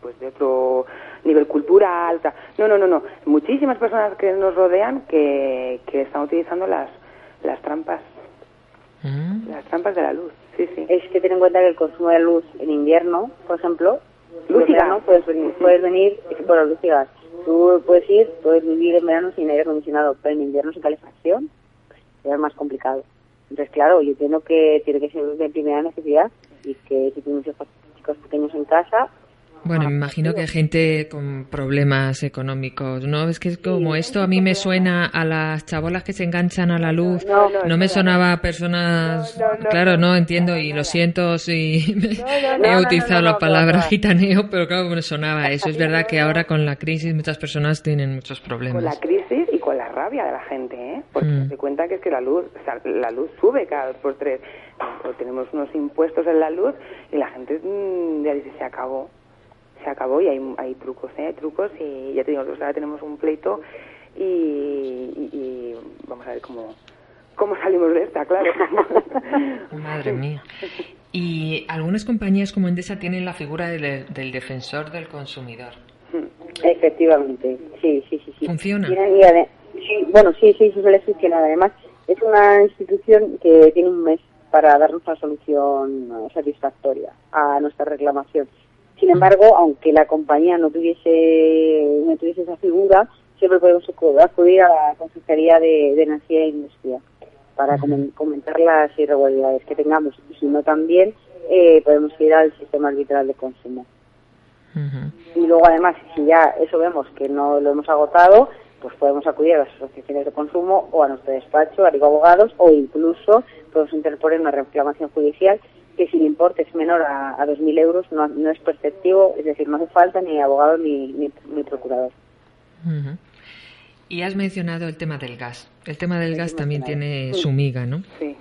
pues de otro nivel cultural, no, no, no, no, muchísimas personas que nos rodean que, que están utilizando las, las trampas, mm. las trampas de la luz, sí, sí. Es que ten en cuenta que el consumo de luz en invierno, por ejemplo, luz y gas. Puedes venir, puedes venir por luz y Tú puedes ir, puedes vivir en verano sin aire acondicionado, pero en invierno sin calefacción. es más complicado. Entonces, claro, yo entiendo que tiene que ser de primera necesidad y que si tienes hijos chicos pequeños en casa, bueno, me imagino que hay gente con problemas económicos, ¿no? Es que es como esto a mí me suena a las chabolas que se enganchan a la luz. No, me sonaba a personas... Claro, no entiendo y lo siento si he utilizado la palabra gitaneo, pero claro, me sonaba eso. Es verdad que ahora con la crisis muchas personas tienen muchos problemas. Con la crisis y con la rabia de la gente, ¿eh? Porque mm. se cuenta que es que la luz, o sea, la luz sube cada dos por tres. tenemos unos impuestos en la luz y la gente mm, ya dice, se acabó se acabó y hay, hay trucos, ¿eh? Hay trucos y ya te digo, nosotros ahora tenemos un pleito y, vamos a ver cómo, cómo salimos de esta, claro. Madre mía. Y algunas compañías como Endesa tienen la figura del, defensor del consumidor. Efectivamente, sí, sí, sí. ¿Funciona? sí, bueno, sí, sí, sí suele funcionar. Además, es una institución que tiene un mes para darnos una solución satisfactoria a nuestra reclamación. Sin embargo, aunque la compañía no tuviese, no tuviese esa figura, siempre podemos acudir a la Consejería de, Energía e Industria para comentar las irregularidades que tengamos. Y si no, también eh, podemos ir al sistema arbitral de consumo. Y luego, además, si ya eso vemos que no lo hemos agotado, pues podemos acudir a las asociaciones de consumo o a nuestro despacho, a Rigo Abogados, o incluso podemos interponer una reclamación judicial que si el importe es menor a, a 2.000 euros no, no, es perceptivo, es decir, no hace falta ni abogado ni, ni, procurador. Y has mencionado el tema del gas. El tema del gas también tiene su miga, ¿no? Sí.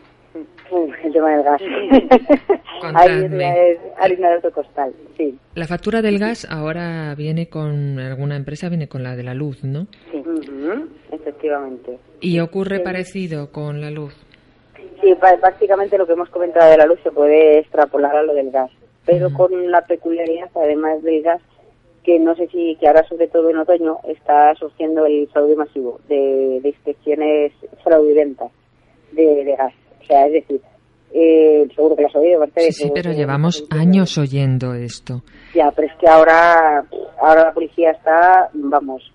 el tema del gas. es harina de otro costal, sí. La factura del gas ahora viene con alguna empresa, viene con la de la luz, ¿no? Sí, efectivamente. ¿Y ocurre parecido con la luz? Sí, prácticamente lo que hemos comentado de la luz se puede extrapolar a lo del gas, pero con la peculiaridad, además del gas, que no sé si, que ahora sobre todo en otoño está surgiendo el fraude masivo de, inspecciones fraudulentas de, de gas. O sea, es decir, eh, seguro que lo has oído, Sí, sí, pero llevamos años oyendo esto. Ya, pero es que ahora, ahora la policía está, vamos,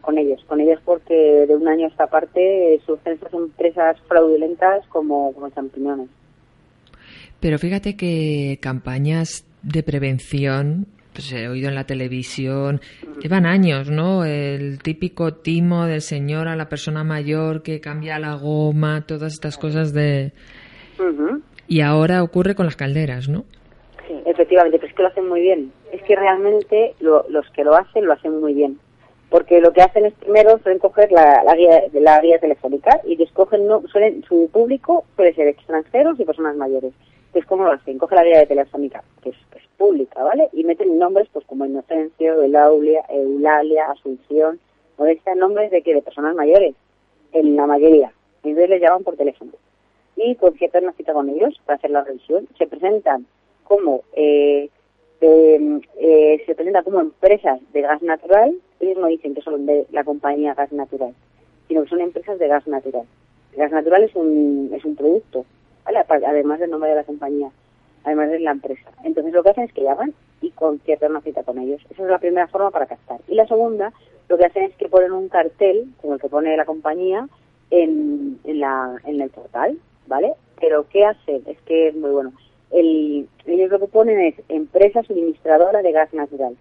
con ellos, con ellos porque de un año a esta parte surgen estas empresas fraudulentas como, como champiñones. Pero fíjate que campañas de prevención, pues he oído en la televisión, llevan años, ¿no? El típico timo del señor a la persona mayor que cambia la goma, todas estas cosas de... Y ahora ocurre con las calderas, ¿no? Sí, efectivamente, pero es que lo hacen muy bien. Es que realmente los que lo hacen lo hacen muy bien porque lo que hacen es primero suelen coger la, la guía la guía telefónica y escogen no suelen su público suele ser extranjeros y personas mayores. Es como lo hacen coge la guía de telefónica que es, pública vale y meten nombres pues como Inocencio Elaulia Eulalia Asunción Modestia nombres de que de personas mayores en la mayoría. Entonces les llaman por teléfono. Y conciertan una cita con ellos para hacer la revisión. Se presentan como eh, eh, se presentan como empresas de gas natural ellos no dicen que son de la compañía Gas Natural, sino que son empresas de gas natural. gas natural es un, es un producto, además del nombre de la compañía, además de la empresa. Entonces lo que hacen es que llaman y conciertan una cita con ellos. Esa es la primera forma para captar. Y la segunda, lo que hacen es que ponen un cartel, como el que pone la compañía, en, en, la, en el portal, ¿vale? Pero ¿qué hacen? Es que es muy bueno. El, ellos lo que ponen es empresa suministradora de gas natural,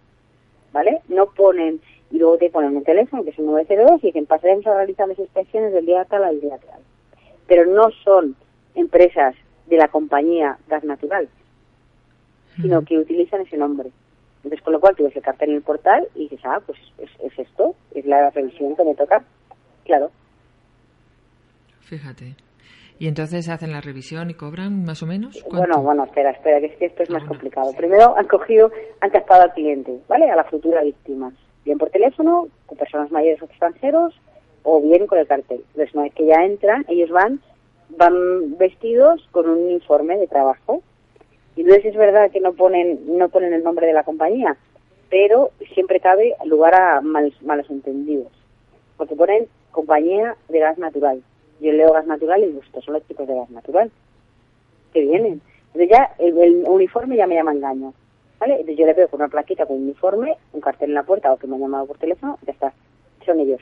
¿vale? No ponen y luego te ponen un teléfono que es un 902 y dicen pasaremos a realizar las inspecciones del día tal al día tal. Pero no son empresas de la compañía Gas Natural, sino que utilizan ese nombre. Entonces, con lo cual tú ves el cartel en el portal y dices, ah, pues es, es esto, es la revisión que me toca. Claro. Fíjate. ¿Y entonces hacen la revisión y cobran más o menos? Bueno, bueno, espera, espera, que es que esto es más complicado. Primero han cogido, han captado al cliente, ¿vale? A la futura víctima bien por teléfono, con personas mayores o extranjeros, o bien con el cartel. Entonces, una vez que ya entran, ellos van, van vestidos con un informe de trabajo. Y entonces es verdad que no ponen, no ponen el nombre de la compañía, pero siempre cabe lugar a malos entendidos. Porque ponen compañía de gas natural. Yo leo gas natural y gusto, son los chicos de gas natural que vienen. Entonces ya el uniforme ya me llama engaño. ¿vale? Entonces yo le veo con una plaquita con un uniforme, un cartel en la puerta o que me han llamado por teléfono, ya está, son ellos.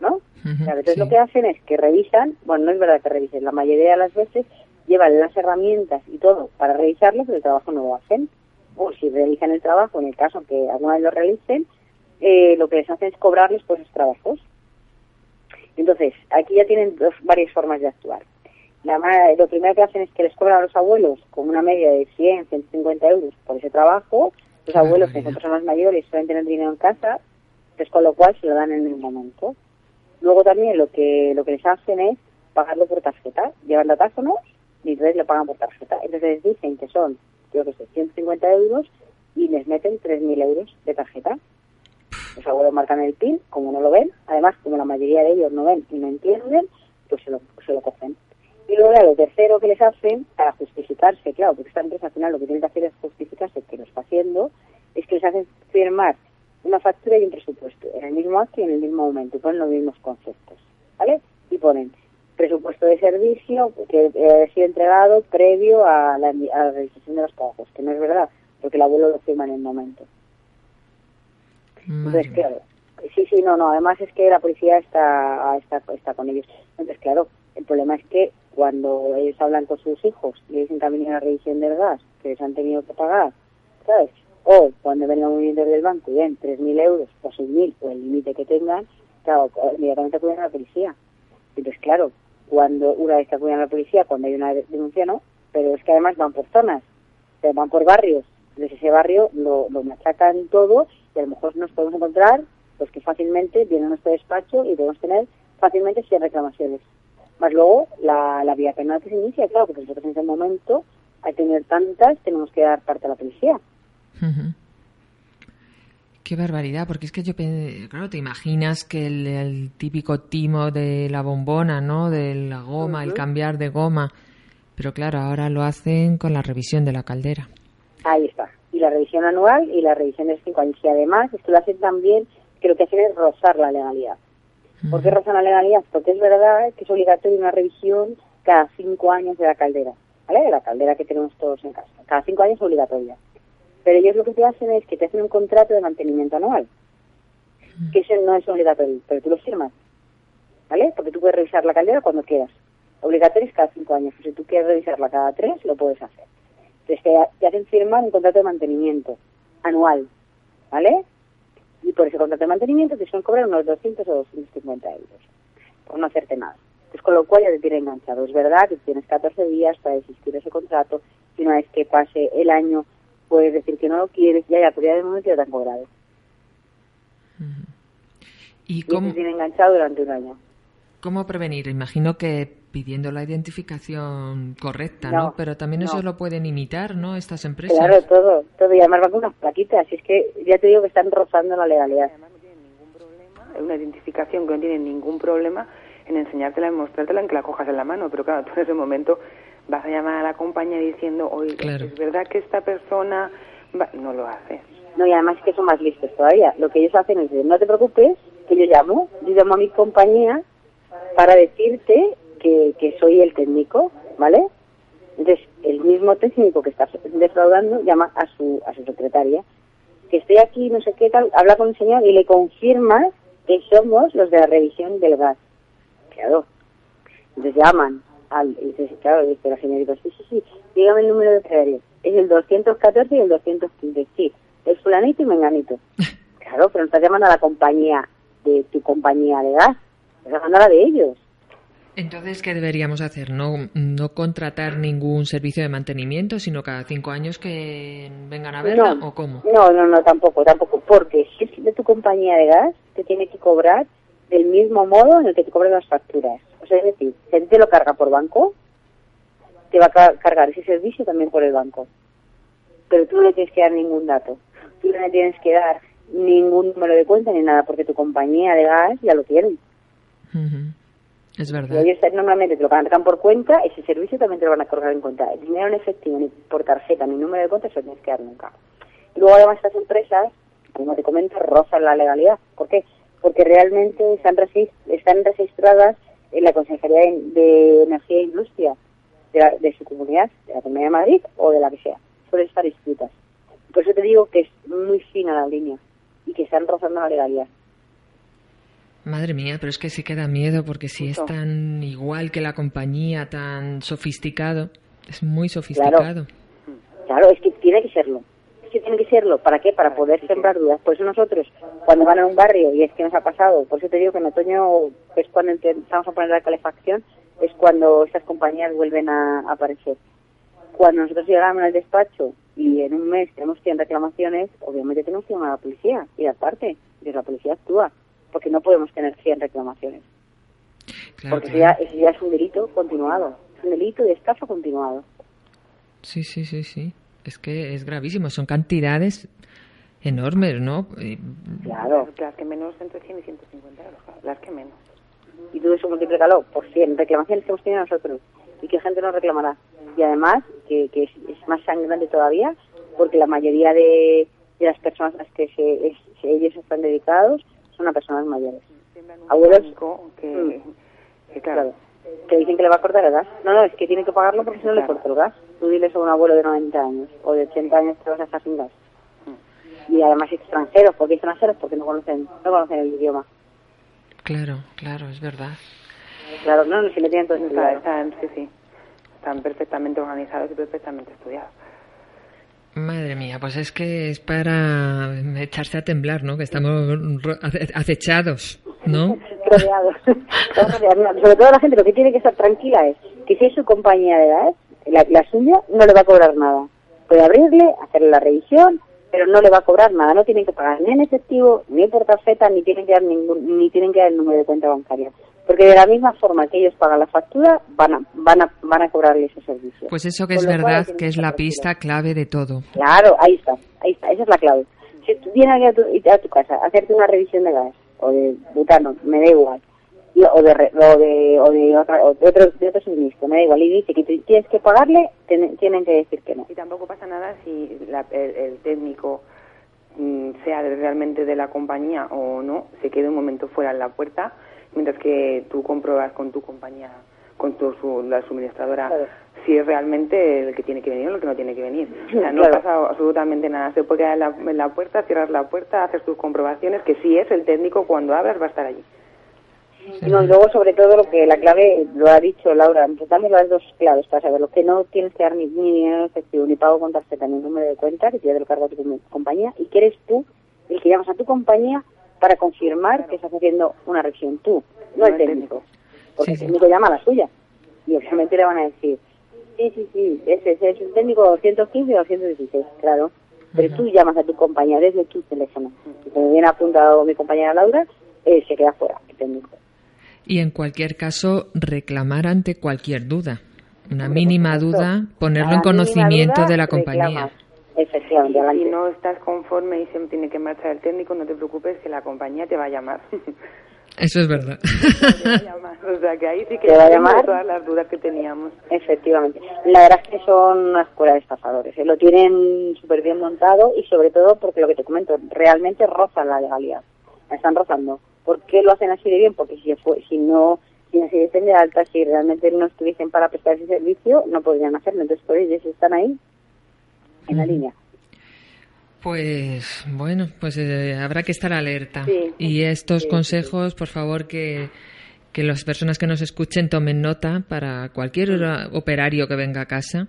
¿no? entonces lo que hacen es que revisan, bueno, no es verdad que revisen, la mayoría de las veces llevan las herramientas y todo para revisarlo, pero el trabajo no lo hacen. O si realizan el trabajo, en el caso que alguna vez lo realicen, eh, lo que les hacen es cobrarles por esos trabajos. Entonces, aquí ya tienen dos, varias formas de actuar. La, lo primero que hacen es que les cobran a los abuelos con una media de 100, 150 euros por ese trabajo. Los abuelos, que son personas mayores, suelen tener dinero en casa, pues con lo cual se lo dan en el momento. Luego también lo que lo que les hacen es pagarlo por tarjeta. Llevan datáfonos y entonces le pagan por tarjeta. Entonces les dicen que son, creo que sé, 150 euros y les meten 3.000 euros de tarjeta. Los abuelos marcan el PIN, como no lo ven. Además, como la mayoría de ellos no ven y no entienden, pues se lo, se lo cogen. Y luego lo tercero que les hacen, para justificarse, claro, porque esta empresa al final lo que tiene que hacer es justificarse que lo está haciendo, es que les hacen firmar una factura y un presupuesto en el mismo acto y en el mismo momento, y ponen los mismos conceptos, ¿vale? Y ponen presupuesto de servicio que ha sido entregado previo a la, a la realización de los trabajos, que no es verdad, porque el abuelo lo firma en el momento. Entonces, claro, sí, sí, no, no, además es que la policía está, está, está con ellos. Entonces, claro, el problema es que cuando ellos hablan con sus hijos y dicen que han venido la revisión del gas, que les han tenido que pagar, ¿sabes? O cuando vengan un movimiento del banco y ven 3.000 euros o 6.000 o el límite que tengan, claro, inmediatamente acuden a la policía. Entonces, claro, cuando una vez que acuden a la policía, cuando hay una denuncia, no, pero es que además van por zonas, van por barrios. Desde ese barrio lo, lo machacan todo y a lo mejor nos podemos encontrar pues que fácilmente vienen a nuestro despacho y podemos tener fácilmente 100 reclamaciones. Más luego la, la vía penal que se inicia, claro, porque nosotros en ese momento, al tener tantas, tenemos que dar parte a la policía. Qué barbaridad, porque es que yo, claro, te imaginas que el, típico timo de la bombona, ¿no? De la goma, el cambiar de goma. Pero claro, ahora lo hacen con la revisión de la caldera. Ahí está. La revisión anual y la revisión de cinco años. Y además, esto lo hacen también, que lo que hacen es rozar la legalidad. ¿Por qué rozan la legalidad? Porque es verdad que es obligatoria una revisión cada cinco años de la caldera. ¿Vale? De la caldera que tenemos todos en casa. Cada cinco años es obligatoria. Pero ellos lo que te hacen es que te hacen un contrato de mantenimiento anual, que ese no es obligatorio, pero tú lo firmas, ¿vale? Porque tú puedes revisar la caldera cuando quieras. Obligatorio es cada cinco años, si tú quieres revisarla cada tres, lo puedes hacer. Entonces te, hacen firmar un contrato de mantenimiento anual, ¿vale? Y por ese contrato de mantenimiento te suelen cobrar unos 200 o 250 euros, por no hacerte nada. Pues con lo cual ya te tiene enganchado. Es verdad que tienes 14 días para desistir de ese contrato y una vez que pase el año puedes decir que no lo quieres, ya, ya, pero ya de momento ya te han cobrado. ¿Y cómo? Y tiene enganchado durante un año. ¿Cómo prevenir? Imagino que pidiendo la identificación correcta, ¿no? Pero también eso lo pueden imitar, ¿no? Estas empresas. Claro, todo, todo. Y además van con unas plaquitas. Y es que ya te digo que están rozando la legalidad. Además no tienen ningún problema. Es una identificación que no tiene ningún problema en enseñártela, en mostrártela, en que la cojas en la mano. Pero claro, tú en ese momento vas a llamar a la compañía diciendo, oye, es verdad que esta persona no lo hace. No, y además es que son más listos todavía. Lo que ellos hacen es decir, no te preocupes, que yo llamo, yo llamo a mi compañía para decirte que, que soy el técnico, ¿vale? Entonces, el mismo técnico que está defraudando llama a su, a su secretaria, que estoy aquí, no sé qué tal, habla con el señor y le confirma que somos los de la revisión del gas. Claro. Entonces llaman, al, y dice, claro, dice la señorita, sí, sí, sí, dígame el número de feria. Es el 214 y el 215, sí, es fulanito y menganito. claro, pero no estás llamando a la compañía de tu compañía de gas, estás llamando a la de ellos. Entonces, ¿qué deberíamos hacer? ¿No, ¿No contratar ningún servicio de mantenimiento, sino cada cinco años que vengan a verla o cómo? No, no, no, tampoco, tampoco, porque si es de tu compañía de gas, te tiene que cobrar del mismo modo en el que te cobran las facturas. O sea, es decir, si te lo carga por banco, te va a cargar ese servicio también por el banco. Pero tú no le tienes que dar ningún dato. Tú no le tienes que dar ningún número de cuenta ni nada, porque tu compañía de gas ya lo tiene. Es verdad. Y ellos normalmente te lo cargan por cuenta, ese servicio también te lo van a cargar en cuenta. El dinero en efectivo, ni por tarjeta, ni número de cuenta, eso no tienes que dar nunca. Y luego además estas empresas, como te comento, rozan la legalidad. ¿Por qué? Porque realmente están, están registradas en la Consejería de, Energía e Industria de, su comunidad, de la Comunidad de Madrid o de la que sea. Suelen estar inscritas. Por eso te digo que es muy fina la línea y que están rozando la legalidad. Madre mía, pero es que sí que da miedo porque si es tan igual que la compañía, tan sofisticado, es muy sofisticado. Claro, es que tiene que serlo. Es que tiene que serlo. ¿Para qué? Para poder sembrar dudas. Por eso nosotros, cuando van a un barrio, y es que nos ha pasado, por eso te digo que en otoño es cuando empezamos a poner la calefacción, es cuando estas compañías vuelven a aparecer. Cuando nosotros llegamos al despacho y en un mes tenemos 100 reclamaciones, obviamente tenemos que llamar a la policía. Y aparte, y la policía actúa porque no podemos tener 100 reclamaciones. porque Eso, ya, ya es un delito continuado, es un delito de estafa continuado. Sí, sí, sí, sí. Es que es gravísimo, son cantidades enormes, ¿no? Claro. Las que menos entre 100 y 150 euros, las que menos. Y todo eso multiplícalo por 100 reclamaciones que hemos tenido nosotros y que gente nos reclamará. Y además, que, que es, más sangrante todavía, porque la mayoría de, de las personas a las que se, ellos están dedicados son a personas mayores. Abuelos que, mm. que, claro, que dicen que le va a cortar el gas. No, no, es que tiene que pagarlo porque si no le corta el gas. Tú diles a un abuelo de 90 años o de 80 años que vas a estar sin gas. Mm. Y además extranjeros, porque extranjeros porque no conocen, no conocen el idioma. Claro, claro, es verdad. Claro, no, no, si le tienen todo están, sí, sí, están perfectamente organizados y perfectamente estudiados. Madre mía, pues es que es para echarse a temblar, ¿no? Que estamos acechados, ¿no? rodeados. Sobre todo la gente lo que tiene que estar tranquila es que si es su compañía de edad, la, la suya, no le va a cobrar nada. Puede abrirle, hacerle la revisión, pero no le va a cobrar nada. No tienen que pagar ni en efectivo, ni por tarjeta, ni tienen que dar ningún, ni tienen que dar el número de cuenta bancaria. Porque de la misma forma que ellos pagan la factura, van a, van a, van a cobrarle ese servicio. Pues eso que es verdad, que es la pista clave de todo. Claro, ahí está, ahí está, esa es la clave. Si tú vienes a tu, a tu casa a hacerte una revisión de gas, o de butano, me da igual, o de, o de, o de, otra, o de otro, de otro suministro, me da igual, y dice que tienes que pagarle, tienen que decir que no. Y tampoco pasa nada si el, técnico mm, sea realmente de la compañía o no, se quede un momento fuera en la puerta, mientras que tú compruebas con tu compañía, con tu, la suministradora, si es realmente el que tiene que venir o el que no tiene que venir. O sea, no pasa absolutamente nada. Se puede quedar en la, en la puerta, cierras la puerta, haces tus comprobaciones, que si es el técnico, cuando abras va a estar allí. Y luego, sobre todo, lo que la clave, lo ha dicho Laura, dame las dos claves para saber lo que no tienes que dar ni, dinero efectivo, ni pago con tarjeta, ni número de cuenta, que te lo cargo a tu compañía, y que eres tú el que llamas a tu compañía para confirmar que estás haciendo una revisión tú, no, el técnico. Porque el técnico llama a la suya. Y obviamente le van a decir, sí, sí, sí, ese, es el técnico 215 o 216, claro. Pero tú llamas a tu compañía desde tu teléfono. Y como bien ha apuntado mi compañera Laura, eh, se queda fuera el técnico y en cualquier caso reclamar ante cualquier duda. Una mínima duda, ponerlo en conocimiento de la compañía. Efectivamente. Si no estás conforme y siempre tiene que marchar el técnico, no te preocupes que la compañía te va a llamar. Eso es verdad. o sea que ahí sí que te va a llamar todas las dudas que teníamos. Efectivamente. La verdad es que son una escuela de estafadores. ¿eh? Lo tienen súper bien montado y sobre todo porque lo que te comento, realmente rozan la legalidad. La están rozando. ¿Por qué lo hacen así de bien? Porque si, fue, si no si no se de alta, si realmente no estuviesen para prestar ese servicio, no podrían hacerlo. Entonces, por ellos están ahí, en la línea. Pues bueno, pues eh, habrá que estar alerta. y estos consejos, por favor, que, que las personas que nos escuchen tomen nota para cualquier operario que venga a casa.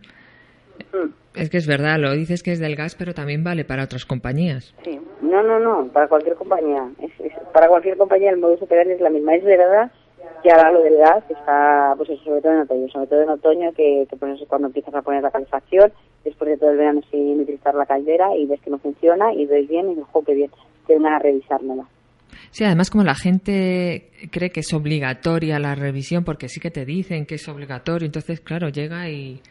Mm. Es que es verdad, lo dices que es del gas, pero también vale para otras compañías. Sí. No, no, no, para cualquier compañía. Es, para cualquier compañía el modo operandi es la misma. Es verdad que ahora lo del gas está, pues sobre todo en otoño, sobre todo en otoño que, que pues cuando empiezas a poner la calefacción, después de todo el verano sin utilizar la caldera y ves que no funciona y ves bien y dices, jo, qué bien, que a revisármela. Sí, además como la gente cree que es obligatoria la revisión, porque sí que te dicen que es obligatorio, entonces claro, llega y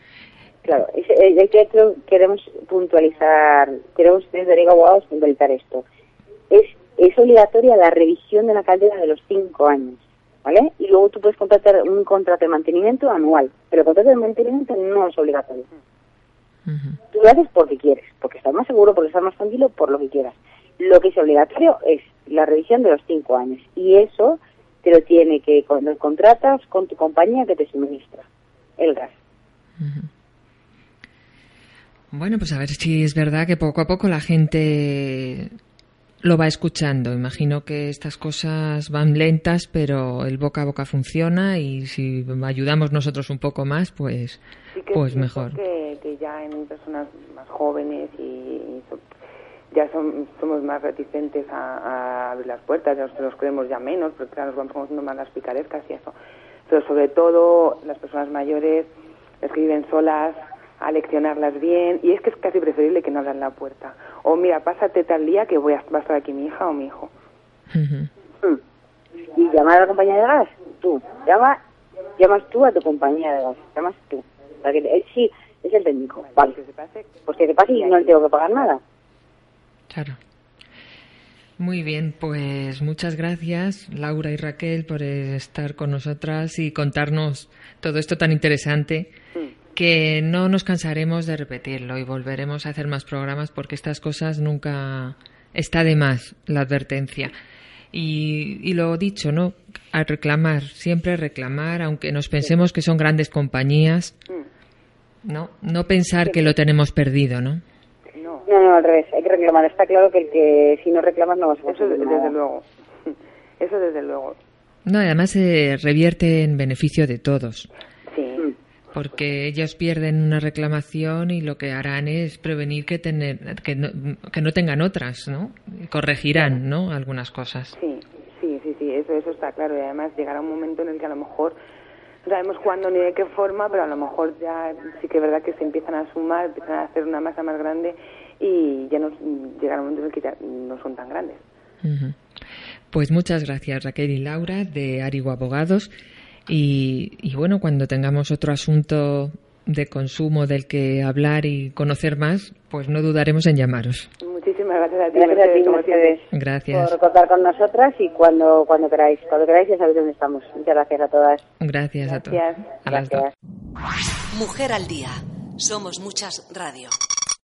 Claro, es, es, que queremos puntualizar, queremos desde Abogados puntualizar esto. Es, es obligatoria la revisión de la caldera de los cinco años, ¿vale? Y luego tú puedes contratar un contrato de mantenimiento anual, pero el contrato de mantenimiento no es obligatorio. Tú lo haces porque quieres, porque estás más seguro, porque estás más tranquilo, por lo que quieras. Lo que es obligatorio es la revisión de los cinco años y eso te lo tiene que cuando contratas con tu compañía que te suministra el gas. Bueno, pues a ver si es verdad que poco a poco la gente lo va escuchando. Imagino que estas cosas van lentas, pero el boca a boca funciona y si ayudamos nosotros un poco más, pues, pues mejor. Que, que ya en personas más jóvenes y, ya somos más reticentes a, abrir las puertas, ya nos, creemos ya menos, porque claro, nos vamos conociendo más las picarescas y eso. Pero sobre todo las personas mayores, las que viven solas, a leccionarlas bien y es que es casi preferible que no abran la puerta. O mira, pásate tal día que voy a, va a estar aquí mi hija o mi hijo. Mm. Y llamar a la compañía de gas, tú. Llama, llamas tú a tu compañía de gas, llamas tú. Para que, él sí, es el técnico. Vale. Pues que te pase y no le tengo que pagar nada. Claro. Muy bien, pues muchas gracias Laura y Raquel por estar con nosotras y contarnos todo esto tan interesante. Que no nos cansaremos de repetirlo y volveremos a hacer más programas porque estas cosas nunca está de más la advertencia. Y, y lo dicho, ¿no? A reclamar, siempre reclamar, aunque nos pensemos que son grandes compañías, ¿no? No pensar que lo tenemos perdido, ¿no? No, no, al revés, hay que reclamar. Está claro que el que si no reclamas no vas a Eso desde luego. Eso desde luego. No, además se revierte en beneficio de todos porque ellos pierden una reclamación y lo que harán es prevenir que, tener, que, no, que no tengan otras, ¿no? Corregirán, ¿no? Algunas cosas. Sí, sí, sí, sí, eso, eso está claro. Y además llegará un momento en el que a lo mejor no sabemos cuándo ni de qué forma, pero a lo mejor ya sí que es verdad que se empiezan a sumar, empiezan a hacer una masa más grande y ya nos llegará un momento en el que ya no son tan grandes. Pues muchas gracias Raquel y Laura de Arigo Abogados. Y, bueno, cuando tengamos otro asunto de consumo del que hablar y conocer más, pues no dudaremos en llamaros. Muchísimas gracias a ti, gracias Gracias. Por contar con nosotras y cuando, cuando queráis. Cuando queráis ya sabéis dónde estamos. Muchas gracias a todas. Gracias, a todas. gracias. Mujer al día. Somos muchas radio.